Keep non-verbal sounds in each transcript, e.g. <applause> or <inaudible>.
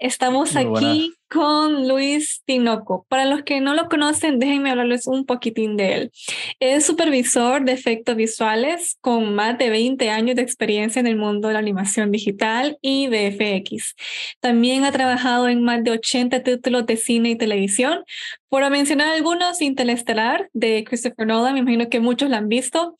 Estamos aquí con Luis Tinoco. Para los que no lo conocen, déjenme hablarles un poquitín de él. Es supervisor de efectos visuales con más de 20 años de experiencia en el mundo de la animación digital y de FX. También ha trabajado en más de 80 títulos de cine y televisión. Por mencionar algunos, Interestelar de Christopher Nolan, me imagino que muchos la han visto.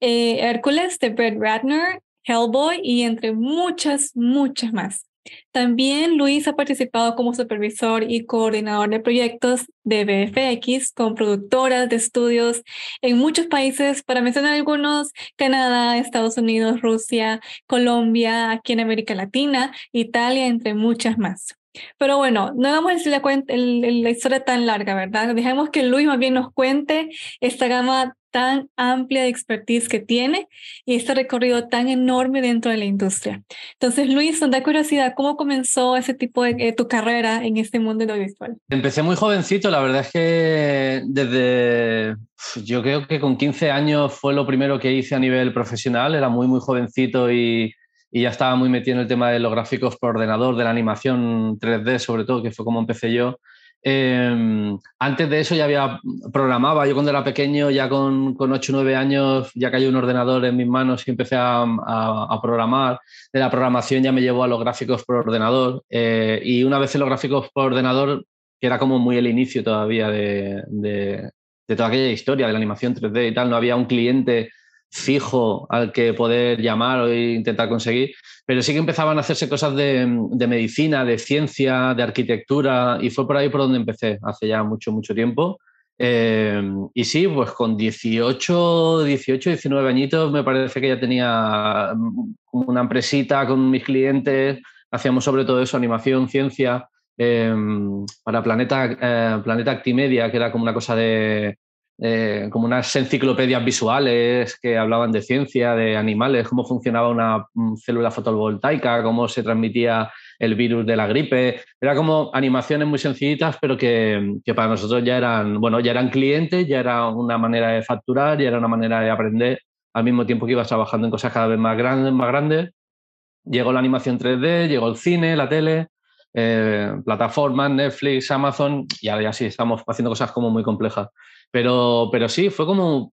Eh, Hércules de Brett Ratner, Hellboy y entre muchas, muchas más. También Luis ha participado como supervisor y coordinador de proyectos de BFX con productoras de estudios en muchos países, para mencionar algunos, Canadá, Estados Unidos, Rusia, Colombia, aquí en América Latina, Italia, entre muchas más. Pero bueno, no decir la, la historia tan larga, ¿verdad? Dejemos que Luis más bien nos cuente esta gama tan amplia de expertise que tiene y este recorrido tan enorme dentro de la industria. Entonces, Luis, nos da curiosidad, ¿cómo comenzó ese tipo de eh, tu carrera en este mundo audiovisual? Empecé muy jovencito, la verdad es que desde, yo creo que con 15 años fue lo primero que hice a nivel profesional, era muy, muy jovencito y, y ya estaba muy metido en el tema de los gráficos por ordenador, de la animación 3D sobre todo, que fue como empecé yo. Em, antes de eso ya había programaba, yo cuando era pequeño, ya con, con 8 o 9 años, ya cayó un ordenador en mis manos y empecé a, a, programar. De la programación ya me llevó a los gráficos por ordenador eh, y una vez en los gráficos por ordenador, que era como muy el inicio todavía de, de, de toda aquella historia de la animación 3D y tal, no había un cliente fijo al que poder llamar o intentar conseguir, pero sí que empezaban a hacerse cosas de, medicina, de ciencia, de arquitectura, y fue por ahí por donde empecé, hace ya mucho, mucho tiempo. Eh, y sí, pues con 18, 18, 19 añitos me parece que ya tenía mm, una empresita con mis clientes, hacíamos sobre todo eso, animación, ciencia, eh, para Planeta, eh, Planeta Actimedia, que era como una cosa de, eh, como unas enciclopedias visuales que hablaban de ciencia, de animales, cómo funcionaba una mm, célula fotovoltaica, cómo se transmitía el virus de la gripe. Era como animaciones muy sencillitas, pero que, que, para nosotros ya eran, bueno, ya eran clientes, ya era una manera de facturar, ya era una manera de aprender, al mismo tiempo que ibas trabajando en cosas cada vez más grandes, más grandes. Llegó la animación 3D, llegó el cine, la tele, eh, plataformas, Netflix, Amazon, y ahora ya sí estamos haciendo cosas como muy complejas. Pero, pero sí, fue como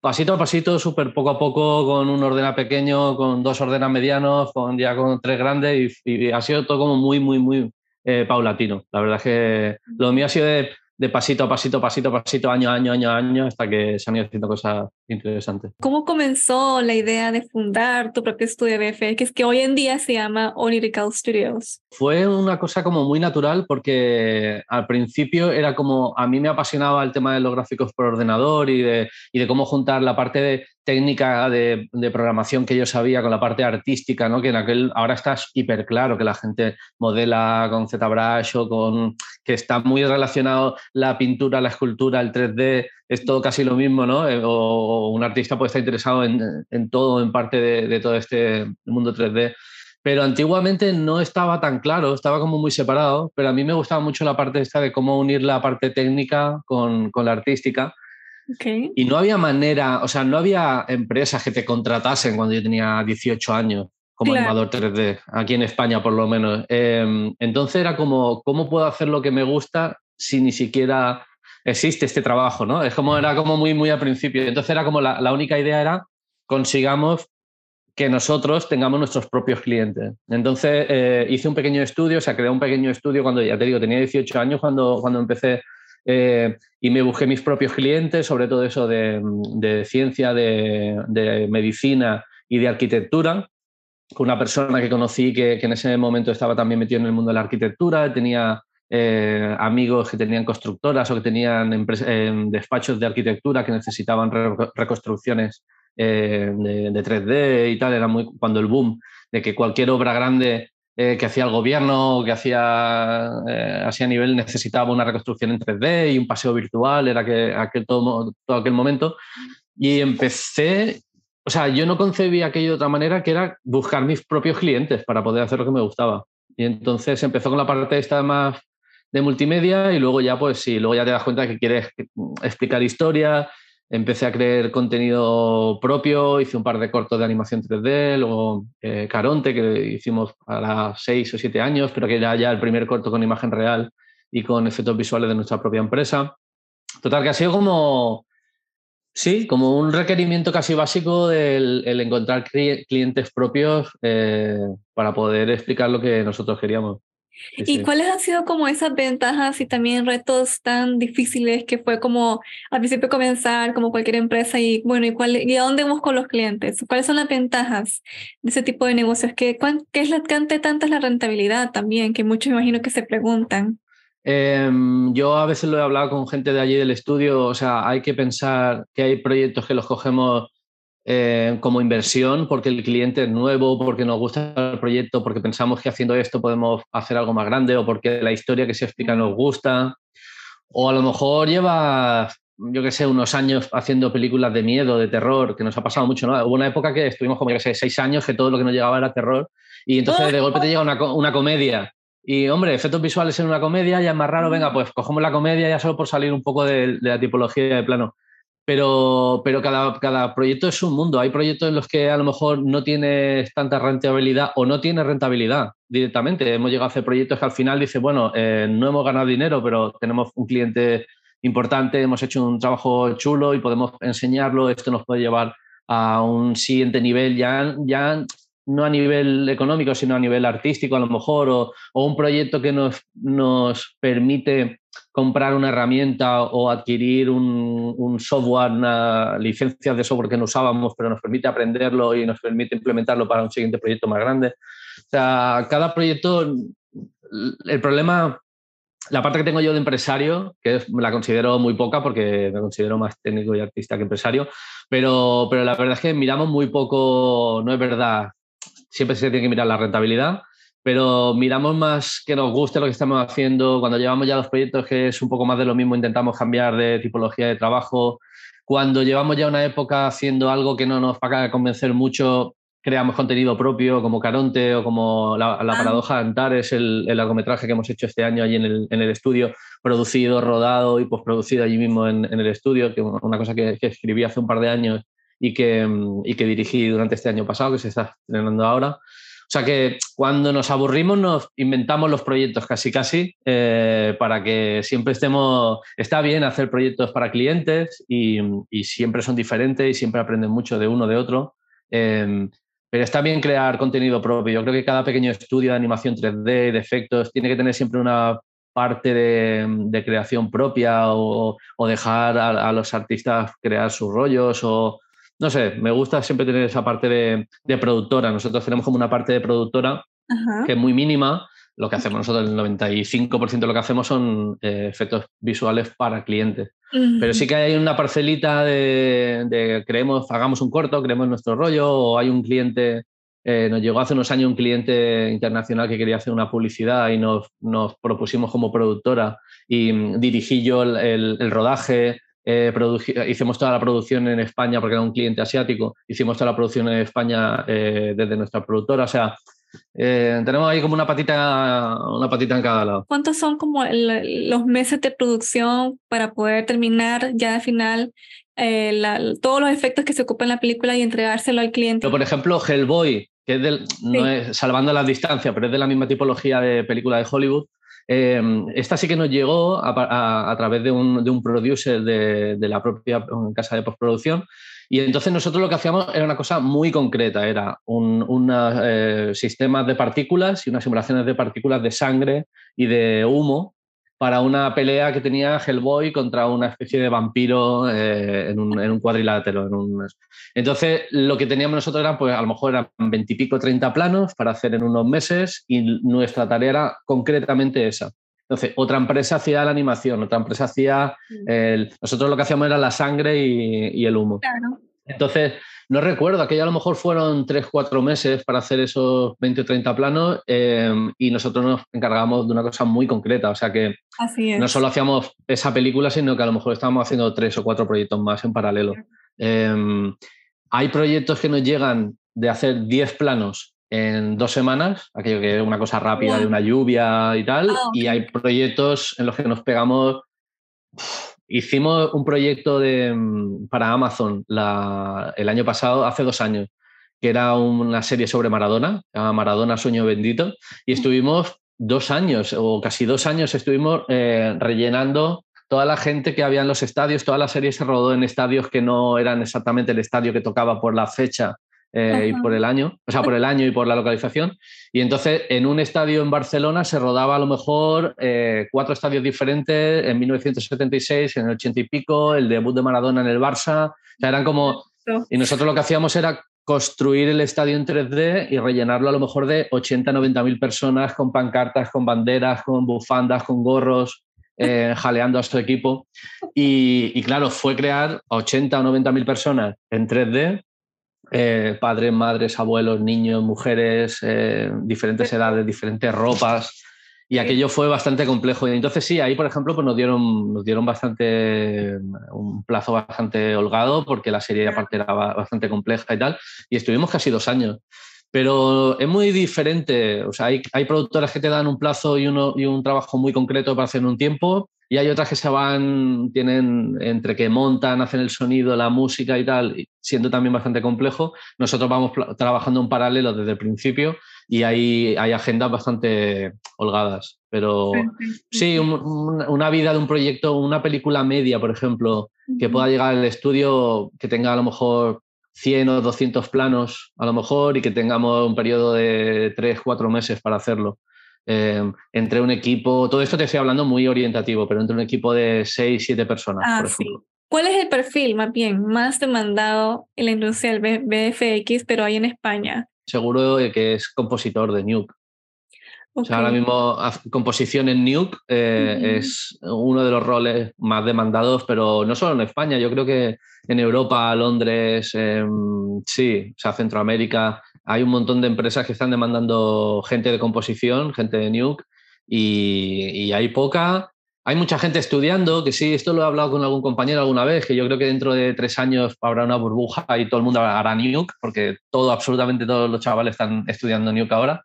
pasito a pasito, súper poco a poco, con un ordena pequeño, con dos ordenas medianos, con ya con tres grandes, y, ha sido todo como muy, muy, muy eh, paulatino. La verdad es que lo mío ha sido de de pasito a pasito, pasito a pasito, año año, año año, hasta que se han ido haciendo cosas interesantes. ¿Cómo comenzó la idea de fundar tu propio estudio de BFX, que hoy en día se llama Onirical Studios? Fue una cosa como muy natural porque al principio era como, a mí me apasionaba el tema de los gráficos por ordenador y de, y de cómo juntar la parte de técnica de, programación que yo sabía con la parte artística, ¿no? que en aquel ahora está hiper claro que la gente modela con ZBrush o con que está muy relacionado la pintura, la escultura, el 3D, es todo casi lo mismo, ¿no? Eh, o, un artista puede estar interesado en, todo, en parte de, todo este mundo 3D. Pero antiguamente no estaba tan claro, estaba como muy separado, pero a mí me gustaba mucho la parte esta de cómo unir la parte técnica con, con la artística y no había manera, o sea, no había empresas que te contratasen cuando yo tenía 18 años como animador 3D, aquí en España por lo menos. Em, entonces era como, ¿cómo puedo hacer lo que me gusta si ni siquiera existe este trabajo? ¿no? Es como, era como muy, muy al principio. Entonces era como la, única idea era consigamos que nosotros tengamos nuestros propios clientes. Entonces eh, hice un pequeño estudio, o sea, creé un pequeño estudio cuando, ya te digo, tenía 18 años cuando, cuando empecé eh, y me busqué mis propios clientes, sobre todo eso de, ciencia, de, medicina y de arquitectura, con una persona que conocí que, en ese momento estaba también metido en el mundo de la arquitectura, tenía eh, amigos que tenían constructoras o que tenían eh, despachos de arquitectura que necesitaban reconstrucciones de, de, 3D y tal, era muy cuando el boom de que cualquier obra grande eh, que hacía el gobierno, que hacía eh, así a nivel necesitaba una reconstrucción en 3D y un paseo virtual, era que, aquel, todo, aquel momento. Y empecé, o sea, yo no concebí aquello de otra manera que era buscar mis propios clientes para poder hacer lo que me gustaba. Y entonces empezó con la parte esta más de multimedia y luego ya, pues sí, luego ya te das cuenta que quieres explicar historia, empecé a crear contenido propio, hice un par de cortos de animación 3D, luego eh, Caronte, que hicimos a las seis o siete años, pero que era ya el primer corto con imagen real y con efectos visuales de nuestra propia empresa. Total, que ha sido como, sí, como un requerimiento casi básico del el encontrar clientes propios eh, para poder explicar lo que nosotros queríamos. ¿Y cuáles han sido como esas ventajas y también retos tan difíciles que fue como al principio comenzar como cualquier empresa y bueno, ¿y, cuál, y a dónde vamos con los clientes? ¿Cuáles son las ventajas de ese tipo de negocios? ¿Qué, qué es la, qué tanta es la rentabilidad también? Que muchos imagino que se preguntan. Em, yo a veces lo he hablado con gente de allí del estudio, o sea, hay que pensar que hay proyectos que los cogemos eh, como inversión porque el cliente es nuevo, porque nos gusta el proyecto, porque pensamos que haciendo esto podemos hacer algo más grande o porque la historia que se explica nos gusta. O a lo mejor lleva, yo qué sé, unos años haciendo películas de miedo, de terror, que nos ha pasado mucho, ¿no? Hubo una época que estuvimos como, yo qué sé, seis años que todo lo que nos llegaba era terror y entonces de golpe te llega una, una comedia. Y hombre, efectos visuales en una comedia ya es más raro, venga, pues cogemos la comedia ya solo por salir un poco de, de la tipología de plano pero, pero cada, cada, proyecto es un mundo. Hay proyectos en los que a lo mejor no tienes tanta rentabilidad o no tienes rentabilidad directamente. Hemos llegado a hacer proyectos que al final dice, bueno, eh, no hemos ganado dinero, pero tenemos un cliente importante, hemos hecho un trabajo chulo y podemos enseñarlo. Esto nos puede llevar a un siguiente nivel, ya, ya no a nivel económico, sino a nivel artístico a lo mejor, o, o un proyecto que nos, nos permite comprar una herramienta o adquirir un, software, una licencia de software que no usábamos, pero nos permite aprenderlo y nos permite implementarlo para un siguiente proyecto más grande. O sea, cada proyecto, el problema, la parte que tengo yo de empresario, que la considero muy poca porque me considero más técnico y artista que empresario, pero, pero la verdad es que miramos muy poco, no es verdad, siempre se tiene que mirar la rentabilidad pero miramos más que nos guste lo que estamos haciendo. Cuando llevamos ya dos proyectos que es un poco más de lo mismo, intentamos cambiar de tipología de trabajo. Cuando llevamos ya una época haciendo algo que no nos va a convencer mucho, creamos contenido propio como Caronte o como La, la ah. Paradoja de Antares, el, el, largometraje que hemos hecho este año allí en el, en el estudio, producido, rodado y postproducido allí mismo en, en el estudio, que una cosa que, que, escribí hace un par de años y que, y que dirigí durante este año pasado, que se está estrenando ahora. O sea que cuando nos aburrimos nos inventamos los proyectos casi casi eh, para que siempre estemos, está bien hacer proyectos para clientes y, y, siempre son diferentes y siempre aprenden mucho de uno de otro. Eh, pero está bien crear contenido propio. Yo creo que cada pequeño estudio de animación 3D, de efectos, tiene que tener siempre una parte de, de creación propia o, o dejar a, a, los artistas crear sus rollos o, no sé, me gusta siempre tener esa parte de, de productora. Nosotros tenemos como una parte de productora Ajá. que es muy mínima. Lo que hacemos nosotros, el 95% de lo que hacemos son eh, efectos visuales para clientes. Uh -huh. Pero sí que hay una parcelita de, de, creemos, hagamos un corto, creemos nuestro rollo, o hay un cliente, eh, nos llegó hace unos años un cliente internacional que quería hacer una publicidad y nos, nos propusimos como productora y mm, dirigí yo el, el, el rodaje, eh, hicimos toda la producción en España porque era un cliente asiático, hicimos toda la producción en España eh, desde nuestra productora, o sea, eh, tenemos ahí como una patita, una patita en cada lado. ¿Cuántos son como el, los meses de producción para poder terminar ya al final eh, la, todos los efectos que se ocupan en la película y entregárselo al cliente? Pero por ejemplo, Hellboy, que es del, sí. no es, salvando la distancia, pero es de la misma tipología de película de Hollywood, eh, esta sí que nos llegó a, a, a través de un, de un producer de, de, la propia casa de postproducción. Y entonces nosotros lo que hacíamos era una cosa muy concreta, era un una, eh, de partículas y unas simulaciones de partículas de sangre y de humo para una pelea que tenía Hellboy contra una especie de vampiro eh, en, un, en, un, cuadrilátero. En un... Entonces, lo que teníamos nosotros era, pues a lo mejor eran veintipico, treinta planos para hacer en unos meses y nuestra tarea era concretamente esa. Entonces, otra empresa hacía la animación, otra empresa hacía... El... Nosotros lo que hacíamos era la sangre y, y el humo. Claro. Entonces, no recuerdo, aquello a lo mejor fueron 3, 4 meses para hacer esos 20 o 30 planos eh, y nosotros nos encargamos de una cosa muy concreta, o sea que no solo hacíamos esa película, sino que a lo mejor estábamos haciendo 3 o 4 proyectos más en paralelo. Eh, hay proyectos que nos llegan de hacer 10 planos en dos semanas, aquello que es una cosa rápida de una lluvia y tal, oh, okay. y hay proyectos en los que nos pegamos hicimos un proyecto de, mm, para Amazon el año pasado, hace dos años, que era una serie sobre Maradona, Maradona Sueño Bendito, y estuvimos dos años o casi dos años estuvimos eh, rellenando toda la gente que había en los estadios, toda la serie se rodó en estadios que no eran exactamente el estadio que tocaba por la fecha eh, y por el año, o sea, por el año y por la localización. Y entonces en un estadio en Barcelona se rodaba a lo mejor eh, cuatro estadios diferentes en 1976, en el 80 y pico, el debut de Maradona en el Barça. O sea, eran como... Y nosotros lo que hacíamos era construir el estadio en 3D y rellenarlo a lo mejor de 80, 90 mil personas con pancartas, con banderas, con bufandas, con gorros, eh, <laughs> jaleando a su equipo. Y, claro, fue crear 80 o 90 mil personas en 3D, eh, padres, madres, abuelos, niños, mujeres, eh, diferentes edades, diferentes ropas. Y aquello fue bastante complejo. Y entonces sí, ahí por ejemplo pues nos dieron, nos dieron bastante, un plazo bastante holgado porque la serie aparte era bastante compleja y tal. Y estuvimos casi dos años. Pero es muy diferente. O sea, hay, hay productoras que te dan un plazo y, uno, y un trabajo muy concreto para hacer en un tiempo y hay otras que se van, tienen entre que montan, hacen el sonido, la música y tal, siendo también bastante complejo. Nosotros vamos trabajando en paralelo desde el principio y hay, hay agendas bastante holgadas. Pero sí, una vida de un proyecto, una película media, por ejemplo, que pueda llegar al estudio, que tenga a lo mejor 100 o 200 planos, a lo mejor, y que tengamos un periodo de 3, 4 meses para hacerlo. Eh, entre un equipo, todo esto te estoy hablando muy orientativo, pero entre un equipo de 6, 7 personas, ah, por ejemplo. ¿Cuál es el perfil más bien más demandado en la industria del BFX, pero ahí en España? Seguro que es compositor de Nuke. O sea, ahora mismo composición en Nuke eh, es uno de los roles más demandados, pero no solo en España, yo creo que en Europa, Londres, sí, o sea, Centroamérica, hay un montón de empresas que están demandando gente de composición, gente de Nuke, y, hay poca. Hay mucha gente estudiando, que sí, esto lo he hablado con algún compañero alguna vez, que yo creo que dentro de tres años habrá una burbuja y todo el mundo hará Nuke, porque todo, absolutamente todos los chavales están estudiando Nuke ahora.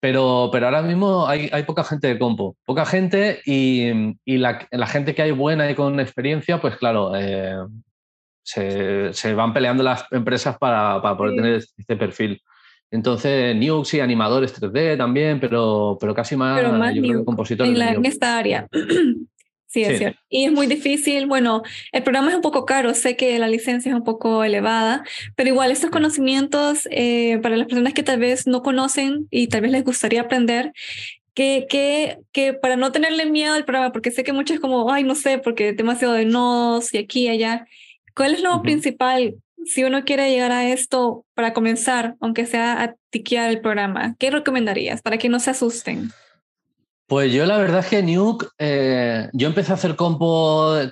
Pero, pero ahora mismo hay, hay poca gente de compo, poca gente y, y la, la, gente que hay buena y con experiencia, pues claro, eh, se, se, van peleando las empresas para, para poder tener este perfil. Entonces, Nux y animadores 3D también, pero, pero casi más, yo creo, compositores. En, en esta área. Sí, es cierto. Y es muy difícil. Bueno, el programa es un poco caro, sé que la licencia es un poco elevada, pero igual estos conocimientos eh, para las personas que tal vez no conocen y tal vez les gustaría aprender, que, que, que, para no tenerle miedo al programa, porque sé que muchos es como, ay, no sé, porque demasiado de nodos y aquí y allá. ¿Cuál es lo principal si uno quiere llegar a esto para comenzar, aunque sea a tiquear el programa? ¿Qué recomendarías para que no se asusten? Pues yo la verdad es que Nuke, eh, yo empecé a hacer compo eh,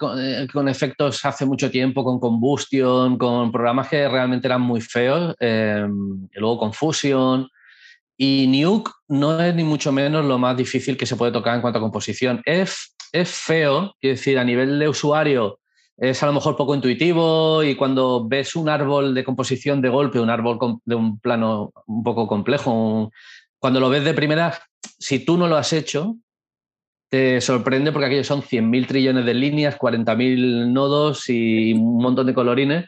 con, efectos hace mucho tiempo, con Combustion, con programas que realmente eran muy feos, em, y luego con Fusion. Y Nuke no es ni mucho menos lo más difícil que se puede tocar en cuanto a composición. Es, es feo, quiero decir, a nivel de usuario es a lo mejor poco intuitivo y cuando ves un árbol de composición de golpe, un árbol de un plano un poco complejo, cuando lo ves de primera, si tú no lo has hecho, te sorprende porque aquellos son 100.000 trillones de líneas, 40.000 nodos y un montón de colorines,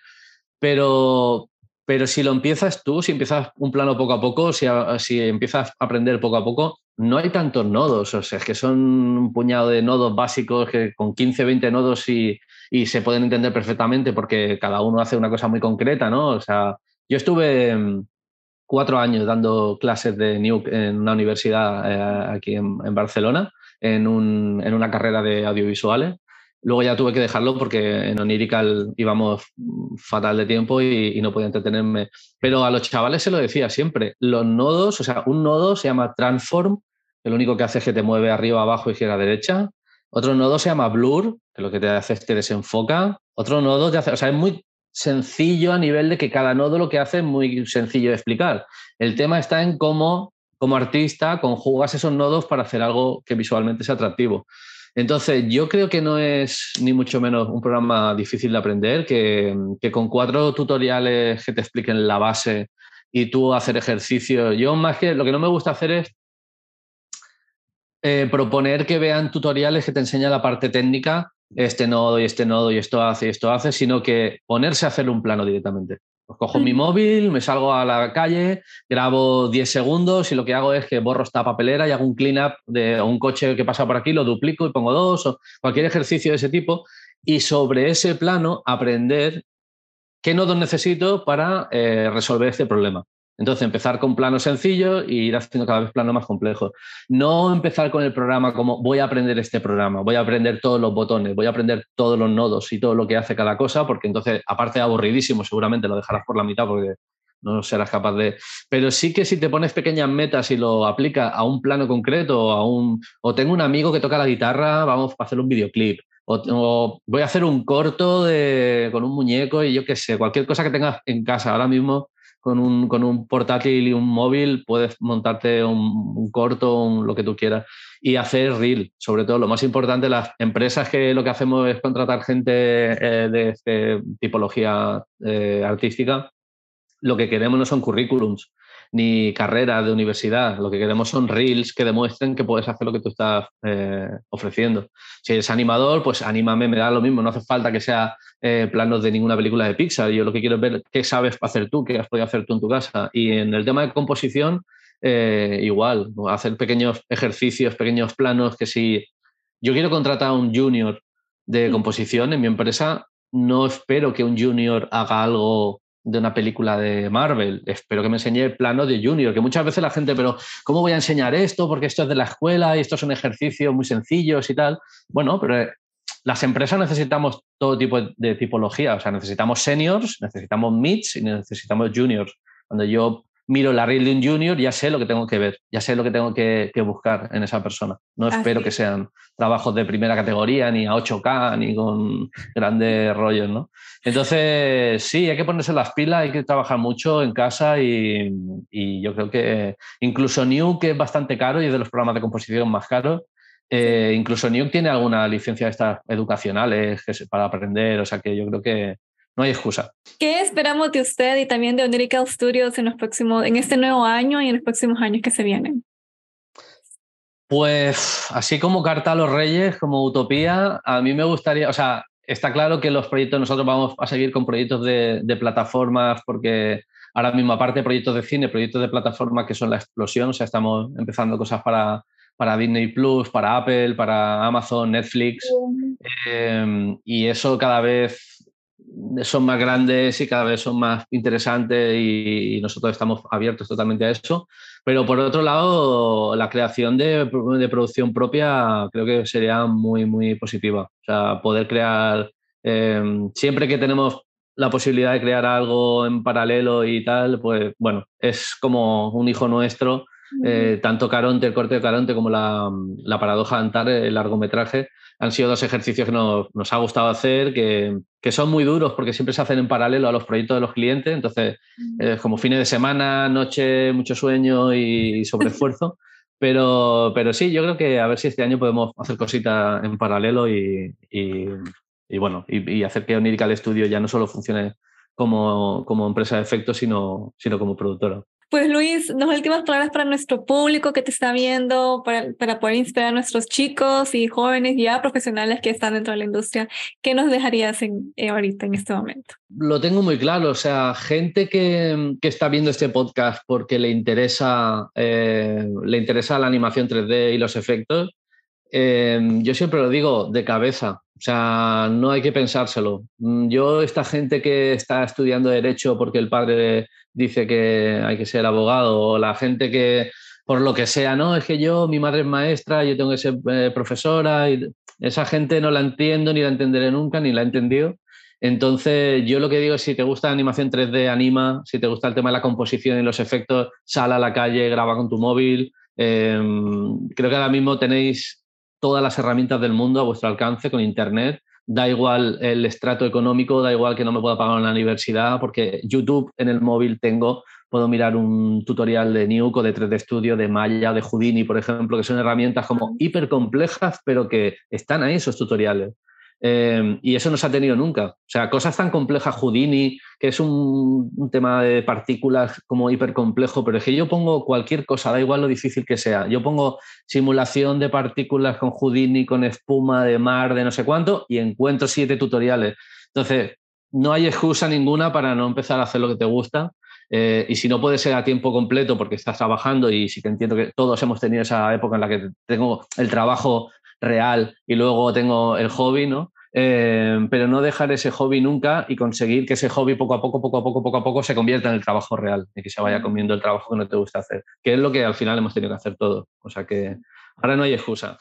pero, pero si lo empiezas tú, si empiezas un plano poco a poco, si, si empiezas a aprender poco a poco, no hay tantos nodos, o sea, es que son un puñado de nodos básicos que con 15, 20 nodos y, y se pueden entender perfectamente porque cada uno hace una cosa muy concreta, ¿no? O sea, yo estuve cuatro años dando clases de Nuke en una universidad eh, aquí en, Barcelona, en, un, en, una carrera de audiovisuales. Luego ya tuve que dejarlo porque en Onirical íbamos fatal de tiempo y, no podía entretenerme. Pero a los chavales se lo decía siempre, los nodos, o sea, un nodo se llama Transform, que lo único que hace es que te mueve arriba, abajo, izquierda, derecha. Otro nodo se llama Blur, que lo que te hace es que desenfoca. Otro nodo te hace, o sea, es muy sencillo a nivel de que cada nodo lo que hace es muy sencillo de explicar. El tema está en cómo, como artista, conjugas esos nodos para hacer algo que visualmente sea atractivo. Entonces, yo creo que no es ni mucho menos un programa difícil de aprender, que, que con cuatro tutoriales que te expliquen la base y tú hacer ejercicio. Yo más que lo que no me gusta hacer es eh, proponer que vean tutoriales que te enseñan la parte técnica este nodo y este nodo y esto hace y esto hace, sino que ponerse a hacer un plano directamente. Pues cojo mi móvil, me salgo a la calle, grabo 10 segundos y lo que hago es que borro esta papelera y hago un clean up de un coche que pasa por aquí, lo duplico y pongo dos o cualquier ejercicio de ese tipo. Y sobre ese plano aprender qué nodos necesito para eh, resolver este problema. Entonces, empezar con planos sencillos y ir haciendo cada vez planos más complejos. No empezar con el programa como voy a aprender este programa, voy a aprender todos los botones, voy a aprender todos los nodos y todo lo que hace cada cosa, porque entonces, aparte de aburridísimo, seguramente lo dejarás por la mitad porque no serás capaz de... Pero sí que si te pones pequeñas metas y lo aplicas a un plano concreto o a un... O tengo un amigo que toca la guitarra, vamos a hacer un videoclip. O, voy a hacer un corto de, con un muñeco y yo qué sé, cualquier cosa que tengas en casa. Ahora mismo con un, con un portátil y un móvil puedes montarte un, corto, lo que tú quieras, y hacer reel, sobre todo. Lo más importante, las empresas que lo que hacemos es contratar gente eh, de, de, tipología eh, artística, lo que queremos no son currículums, ni carreras de universidad. Lo que queremos son reels que demuestren que puedes hacer lo que tú estás eh, ofreciendo. Si eres animador, pues anímame, me da lo mismo. No hace falta que sea eh, planos de ninguna película de Pixar. Yo lo que quiero es ver qué sabes hacer tú, qué has podido hacer tú en tu casa. Y en el tema de composición, eh, igual, hacer pequeños ejercicios, pequeños planos que si yo quiero contratar a un junior de mm. composición en mi empresa, no espero que un junior haga algo de una película de Marvel. Espero que me enseñe el plano de Junior, que muchas veces la gente, pero ¿cómo voy a enseñar esto? Porque esto es de la escuela y estos son ejercicios muy sencillos y tal. Bueno, pero eh, las empresas necesitamos todo tipo de tipología, o sea, necesitamos seniors, necesitamos mids y necesitamos juniors. Cuando yo miro la reel de un junior, ya sé lo que tengo que ver, ya sé lo que tengo que, buscar en esa persona. No espero que sean trabajos de primera categoría, ni a 8K, ni con grandes rollos, ¿no? Entonces, sí, hay que ponerse las pilas, hay que trabajar mucho en casa y, yo creo que incluso New, que es bastante caro y es de los programas de composición más caros, eh, incluso New tiene alguna licencia de estas educacionales para aprender, o sea que yo creo que, no hay excusa. ¿Qué esperamos de usted y también de Onirical Studios en, los próximos, en este nuevo año y en los próximos años que se vienen? Pues así como Carta a los Reyes, como Utopía, a mí me gustaría, o sea, está claro que los proyectos, nosotros vamos a seguir con proyectos de, plataformas porque ahora mismo, aparte de proyectos de cine, proyectos de plataformas que son la explosión, o sea, estamos empezando cosas para, para Disney Plus, para Apple, para Amazon, Netflix, eh, y eso cada vez son más grandes y cada vez son más interesantes y, nosotros estamos abiertos totalmente a eso. Pero por otro lado, la creación de, producción propia creo que sería muy, muy positiva. O sea, poder crear, eh, siempre que tenemos la posibilidad de crear algo en paralelo y tal, pues bueno, es como un hijo nuestro. Eh, tanto Caronte, el corte de Caronte, como la, la paradoja de Antar, el largometraje, han sido dos ejercicios que nos, ha gustado hacer, que, son muy duros porque siempre se hacen en paralelo a los proyectos de los clientes. Entonces, es como fines de semana, noche, mucho sueño y, sobreesfuerzo. <laughs> pero, pero sí, yo creo que a ver si este año podemos hacer cositas en paralelo y, bueno, y, hacer que Onirical Studio ya no solo funcione como, como empresa de efectos, sino, sino como productora. Pues Luis, las últimas palabras para nuestro público que te está viendo, para, para poder inspirar a nuestros chicos y jóvenes ya profesionales que están dentro de la industria, ¿qué nos dejarías en, eh, ahorita en este momento? Lo tengo muy claro, o sea, gente que, que está viendo este podcast porque le interesa, eh, le interesa la animación 3D y los efectos, eh, yo siempre lo digo de cabeza, o sea, no hay que pensárselo. Yo, esta gente que está estudiando Derecho porque el padre dice que hay que ser abogado, o la gente que, por lo que sea, no, es que yo, mi madre es maestra, yo tengo que ser eh, profesora, y esa gente no la entiendo, ni la entenderé nunca, ni la he entendido. Entonces, yo lo que digo es, si te gusta la animación 3D, anima, si te gusta el tema de la composición y los efectos, sal a la calle, graba con tu móvil. Em, creo que ahora mismo tenéis todas las herramientas del mundo a vuestro alcance con Internet da igual el estrato económico, da igual que no me pueda pagar en la universidad, porque YouTube en el móvil tengo, puedo mirar un tutorial de Nuke o de 3D Studio, de Maya, de Houdini, por ejemplo, que son herramientas como hiper complejas, pero que están ahí esos tutoriales. Eh, y eso no se ha tenido nunca. O sea, cosas tan complejas, Houdini, que es un, tema de partículas como hipercomplejo, pero es que yo pongo cualquier cosa, da igual lo difícil que sea. Yo pongo simulación de partículas con Houdini, con espuma de mar, de no sé cuánto, y encuentro siete tutoriales. Entonces, no hay excusa ninguna para no empezar a hacer lo que te gusta. Eh, y si no puede ser a tiempo completo porque estás trabajando y sí que entiendo que todos hemos tenido esa época en la que tengo el trabajo real y luego tengo el hobby, ¿no? Eh, pero no dejar ese hobby nunca y conseguir que ese hobby poco a poco, poco a poco, poco a poco se convierta en el trabajo real y que se vaya comiendo el trabajo que no te gusta hacer, que es lo que al final hemos tenido que hacer todo. O sea que ahora no hay excusa.